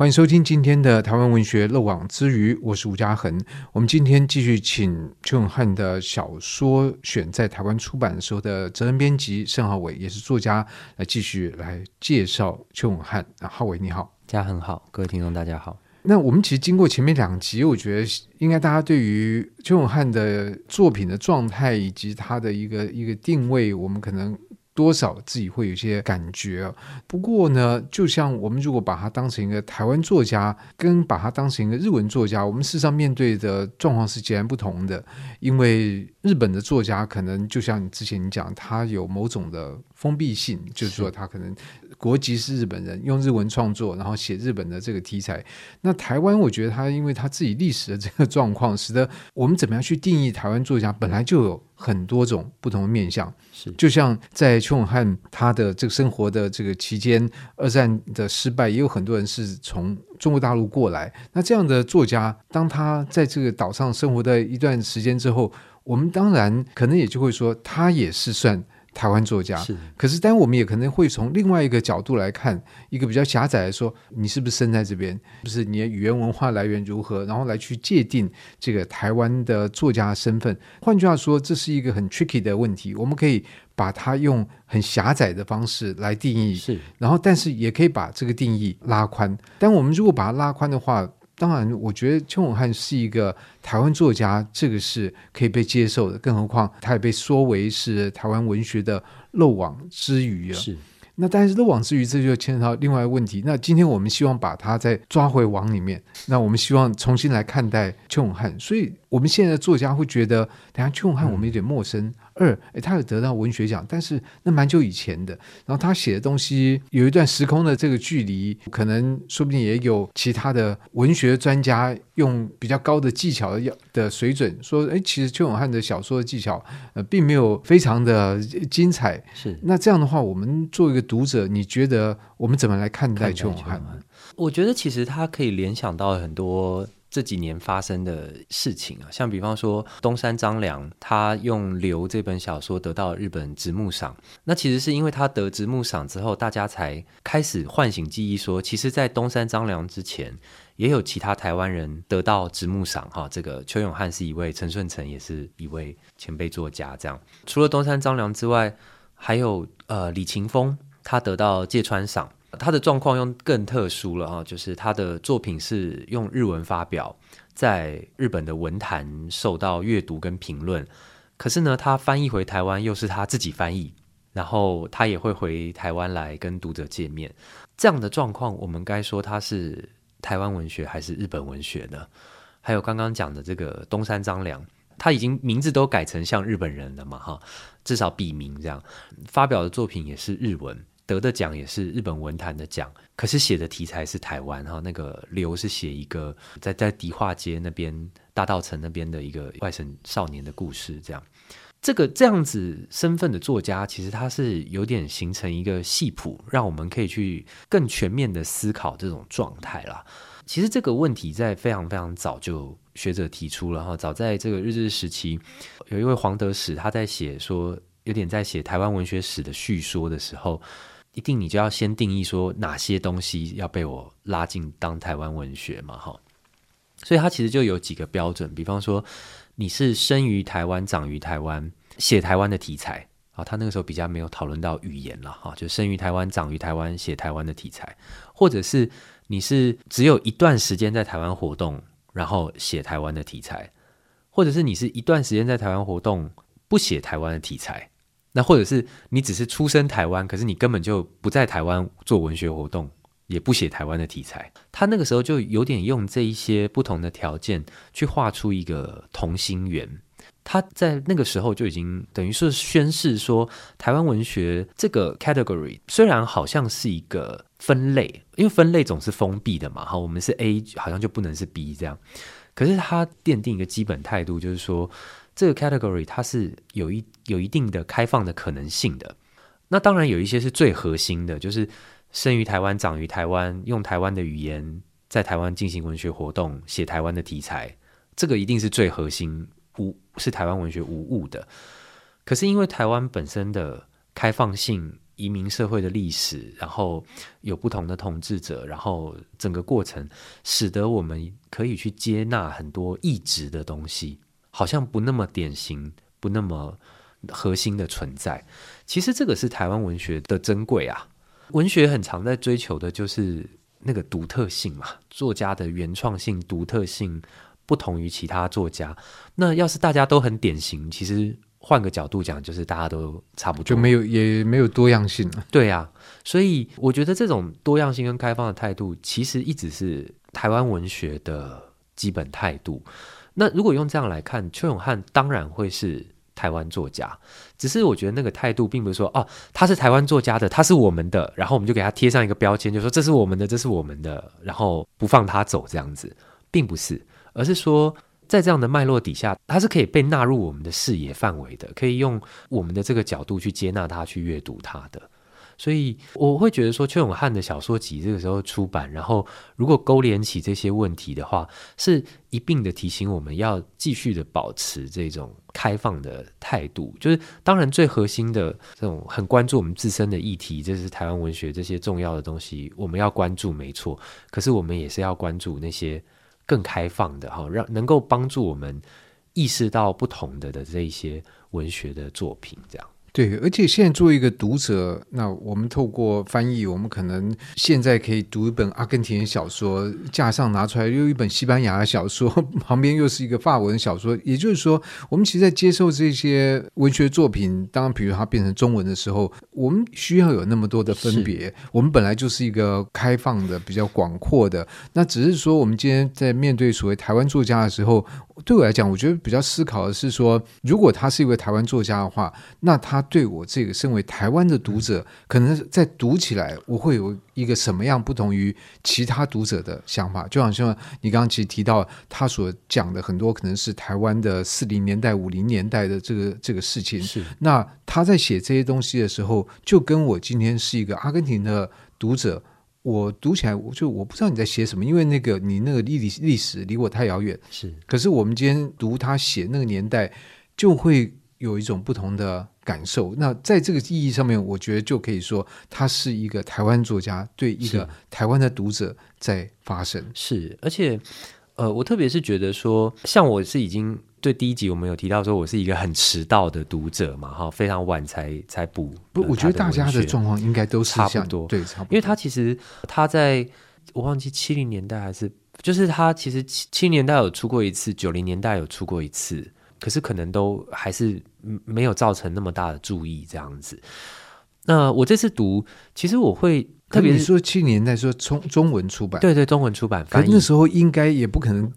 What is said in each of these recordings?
欢迎收听今天的台湾文学漏网之鱼，我是吴嘉恒。我们今天继续请邱永汉的小说选在台湾出版的时候的责任编辑盛浩伟，也是作家，来继续来介绍邱永汉。啊，浩伟你好，家恒好，各位听众大家好。那我们其实经过前面两集，我觉得应该大家对于邱永汉的作品的状态以及他的一个一个定位，我们可能。多少自己会有些感觉，不过呢，就像我们如果把他当成一个台湾作家，跟把他当成一个日文作家，我们事实上面对的状况是截然不同的。因为日本的作家可能就像你之前你讲，他有某种的封闭性，就是说他可能国籍是日本人，用日文创作，然后写日本的这个题材。那台湾，我觉得他因为他自己历史的这个状况，使得我们怎么样去定义台湾作家，本来就有。很多种不同的面向，是就像在邱永汉他的这个生活的这个期间，二战的失败，也有很多人是从中国大陆过来。那这样的作家，当他在这个岛上生活的一段时间之后，我们当然可能也就会说，他也是算。台湾作家是，可是，但我们也可能会从另外一个角度来看，一个比较狭窄的说，你是不是生在这边？不是你的语言文化来源如何？然后来去界定这个台湾的作家的身份。换句话说，这是一个很 tricky 的问题。我们可以把它用很狭窄的方式来定义，是，然后，但是也可以把这个定义拉宽。但我们如果把它拉宽的话，当然，我觉得邱永汉是一个台湾作家，这个是可以被接受的。更何况，他也被说为是台湾文学的漏网之鱼啊。是。那但是漏网之鱼，这就牵扯到另外一个问题。那今天我们希望把他再抓回网里面。那我们希望重新来看待邱永汉。所以，我们现在的作家会觉得，等下邱永汉我们有点陌生。嗯二，诶，他有得到文学奖，但是那蛮久以前的。然后他写的东西有一段时空的这个距离，可能说不定也有其他的文学专家用比较高的技巧的的水准说，诶，其实邱永汉的小说的技巧呃，并没有非常的精彩。是，那这样的话，我们作为一个读者，你觉得我们怎么来看待邱永汉？我觉得其实他可以联想到很多。这几年发生的事情啊，像比方说东山张良，他用《流》这本小说得到日本直木赏。那其实是因为他得直木赏之后，大家才开始唤醒记忆，说其实，在东山张良之前，也有其他台湾人得到直木赏。哈，这个邱永汉是一位，陈顺成也是一位前辈作家。这样，除了东山张良之外，还有呃李勤峰，他得到芥川赏。他的状况又更特殊了啊，就是他的作品是用日文发表，在日本的文坛受到阅读跟评论。可是呢，他翻译回台湾又是他自己翻译，然后他也会回台湾来跟读者见面。这样的状况，我们该说他是台湾文学还是日本文学呢？还有刚刚讲的这个东山张良，他已经名字都改成像日本人了嘛，哈，至少笔名这样发表的作品也是日文。得的奖也是日本文坛的奖，可是写的题材是台湾哈。那个刘是写一个在在迪化街那边大道城那边的一个外省少年的故事，这样这个这样子身份的作家，其实他是有点形成一个系谱，让我们可以去更全面的思考这种状态啦。其实这个问题在非常非常早就学者提出了哈，早在这个日治时期，有一位黄德史他在写说，有点在写台湾文学史的叙说的时候。一定你就要先定义说哪些东西要被我拉进当台湾文学嘛，哈，所以他其实就有几个标准，比方说你是生于台湾、长于台湾、写台湾的题材啊，他那个时候比较没有讨论到语言了哈，就生于台湾、长于台湾、写台湾的题材，或者是你是只有一段时间在台湾活动，然后写台湾的题材，或者是你是一段时间在台湾活动，不写台湾的题材。那或者是你只是出生台湾，可是你根本就不在台湾做文学活动，也不写台湾的题材。他那个时候就有点用这一些不同的条件去画出一个同心圆。他在那个时候就已经等于是宣示说，台湾文学这个 category 虽然好像是一个分类，因为分类总是封闭的嘛，哈，我们是 A，好像就不能是 B 这样。可是他奠定一个基本态度，就是说。这个 category 它是有一有一定的开放的可能性的。那当然有一些是最核心的，就是生于台湾、长于台湾、用台湾的语言在台湾进行文学活动、写台湾的题材，这个一定是最核心，无是台湾文学无误的。可是因为台湾本身的开放性移民社会的历史，然后有不同的统治者，然后整个过程使得我们可以去接纳很多异质的东西，好像不那么典型，不那么核心的存在。其实这个是台湾文学的珍贵啊！文学很常在追求的就是那个独特性嘛，作家的原创性、独特性不同于其他作家。那要是大家都很典型，其实。换个角度讲，就是大家都差不多，就没有也没有多样性了。对呀、啊，所以我觉得这种多样性跟开放的态度，其实一直是台湾文学的基本态度。那如果用这样来看，邱永汉当然会是台湾作家，只是我觉得那个态度并不是说哦，他是台湾作家的，他是我们的，然后我们就给他贴上一个标签，就说这是我们的，这是我们的，然后不放他走这样子，并不是，而是说。在这样的脉络底下，它是可以被纳入我们的视野范围的，可以用我们的这个角度去接纳它、去阅读它的。所以我会觉得说，邱永汉的小说集这个时候出版，然后如果勾连起这些问题的话，是一并的提醒我们要继续的保持这种开放的态度。就是当然最核心的这种很关注我们自身的议题，这是台湾文学这些重要的东西，我们要关注没错。可是我们也是要关注那些。更开放的哈，让能够帮助我们意识到不同的的这一些文学的作品，这样。对，而且现在作为一个读者，那我们透过翻译，我们可能现在可以读一本阿根廷小说，架上拿出来又一本西班牙的小说，旁边又是一个法文小说。也就是说，我们其实，在接受这些文学作品，当然，比如它变成中文的时候，我们需要有那么多的分别。我们本来就是一个开放的、比较广阔的，那只是说，我们今天在面对所谓台湾作家的时候。对我来讲，我觉得比较思考的是说，如果他是一位台湾作家的话，那他对我这个身为台湾的读者，可能在读起来，我会有一个什么样不同于其他读者的想法？就好像你刚刚其实提到他所讲的很多，可能是台湾的四零年代、五零年代的这个这个事情。是。那他在写这些东西的时候，就跟我今天是一个阿根廷的读者。我读起来，我就我不知道你在写什么，因为那个你那个历历历史离我太遥远。是，可是我们今天读他写那个年代，就会有一种不同的感受。那在这个意义上面，我觉得就可以说，他是一个台湾作家对一个台湾的读者在发声。是，而且，呃，我特别是觉得说，像我是已经。对第一集我们有提到说，我是一个很迟到的读者嘛，哈，非常晚才才补。不，我觉得大家的状况应该都是差不多，对，差不多。因为他其实他在我忘记七零年代还是，就是他其实七七零年代有出过一次，九零年代有出过一次，可是可能都还是没有造成那么大的注意这样子。那我这次读，其实我会特别说七年代说中中文出版，对对，中文出版，反正那时候应该也不可能。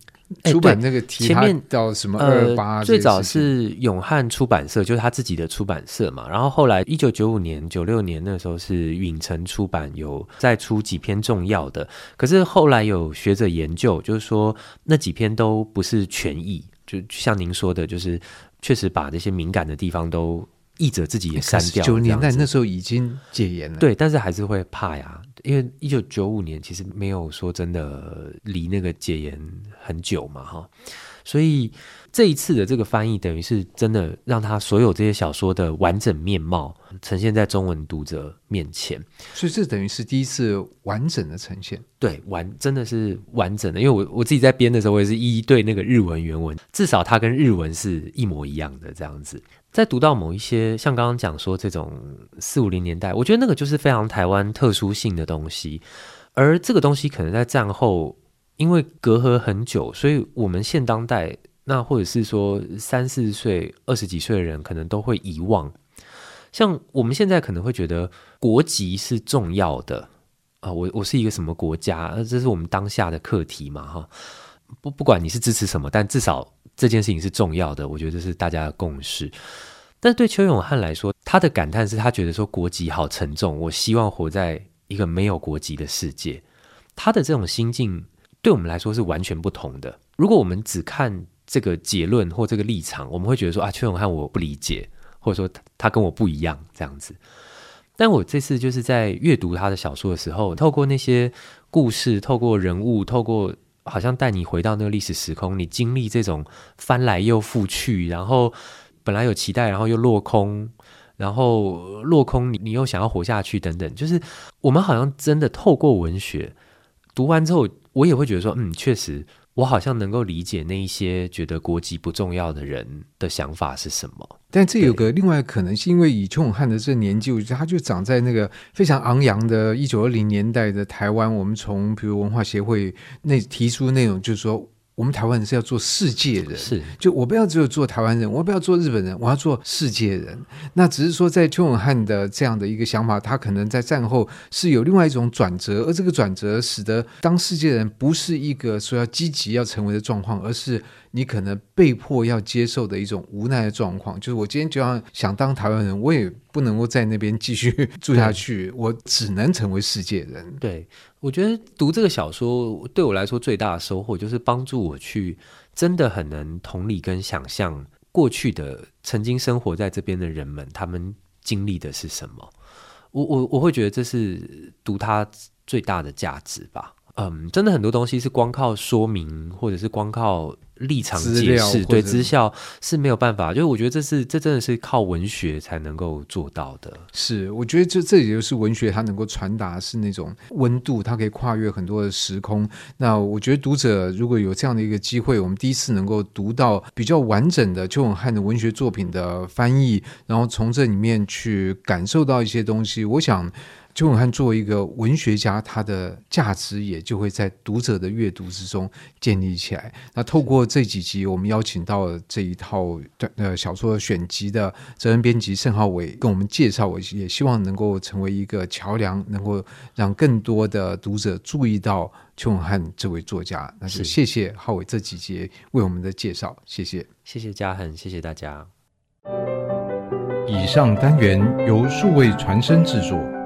出版那个题前面到什么二二八？最早是永汉出版社，就是他自己的出版社嘛。然后后来一九九五年、九六年那时候是允晨出版，有再出几篇重要的。可是后来有学者研究，就是说那几篇都不是全译，就像您说的，就是确实把这些敏感的地方都。译者自己也删掉。九十年代那时候已经戒严了，对，但是还是会怕呀，因为一九九五年其实没有说真的离那个戒严很久嘛，哈，所以这一次的这个翻译等于是真的让他所有这些小说的完整面貌呈现在中文读者面前，所以这等于是第一次完整的呈现，对，完真的是完整的，因为我我自己在编的时候，我也是一一对那个日文原文，至少它跟日文是一模一样的这样子。在读到某一些像刚刚讲说这种四五零年代，我觉得那个就是非常台湾特殊性的东西，而这个东西可能在战后因为隔阂很久，所以我们现当代那或者是说三四岁、二十几岁的人可能都会遗忘。像我们现在可能会觉得国籍是重要的啊，我我是一个什么国家，这是我们当下的课题嘛，哈。不不管你是支持什么，但至少。这件事情是重要的，我觉得这是大家的共识。但对邱永汉来说，他的感叹是他觉得说国籍好沉重，我希望活在一个没有国籍的世界。他的这种心境对我们来说是完全不同的。如果我们只看这个结论或这个立场，我们会觉得说啊，邱永汉我不理解，或者说他，跟我不一样这样子。但我这次就是在阅读他的小说的时候，透过那些故事，透过人物，透过。好像带你回到那个历史时空，你经历这种翻来又覆去，然后本来有期待，然后又落空，然后落空你，你你又想要活下去等等，就是我们好像真的透过文学读完之后，我也会觉得说，嗯，确实。我好像能够理解那一些觉得国籍不重要的人的想法是什么，但这有个另外可能是，因为以邱永汉的这年纪，我觉得他就长在那个非常昂扬的1920年代的台湾。我们从比如文化协会那提出那种，就是说。我们台湾人是要做世界人，是就我不要只有做台湾人，我不要做日本人，我要做世界人。那只是说，在邱永汉的这样的一个想法，他可能在战后是有另外一种转折，而这个转折使得当世界人不是一个说要积极要成为的状况，而是。你可能被迫要接受的一种无奈的状况，就是我今天就要想当台湾人，我也不能够在那边继续 住下去，我只能成为世界人。对，我觉得读这个小说对我来说最大的收获，就是帮助我去真的很能同理跟想象过去的曾经生活在这边的人们，他们经历的是什么。我我我会觉得这是读它最大的价值吧。嗯，真的很多东西是光靠说明，或者是光靠。立场解释对知校是没有办法，就是我觉得这是这真的是靠文学才能够做到的。是，我觉得这这也就是文学它能够传达是那种温度，它可以跨越很多的时空。那我觉得读者如果有这样的一个机会，我们第一次能够读到比较完整的邱永汉的文学作品的翻译，然后从这里面去感受到一些东西，我想。邱永汉作为一个文学家，他的价值也就会在读者的阅读之中建立起来。那透过这几集，我们邀请到了这一套呃小说选集的责任编辑盛浩伟跟我们介绍，我也希望能够成为一个桥梁，能够让更多的读者注意到邱永汉这位作家。那就谢谢浩伟这几节为我们的介绍，谢谢，谢谢嘉恒，谢谢大家。以上单元由数位传声制作。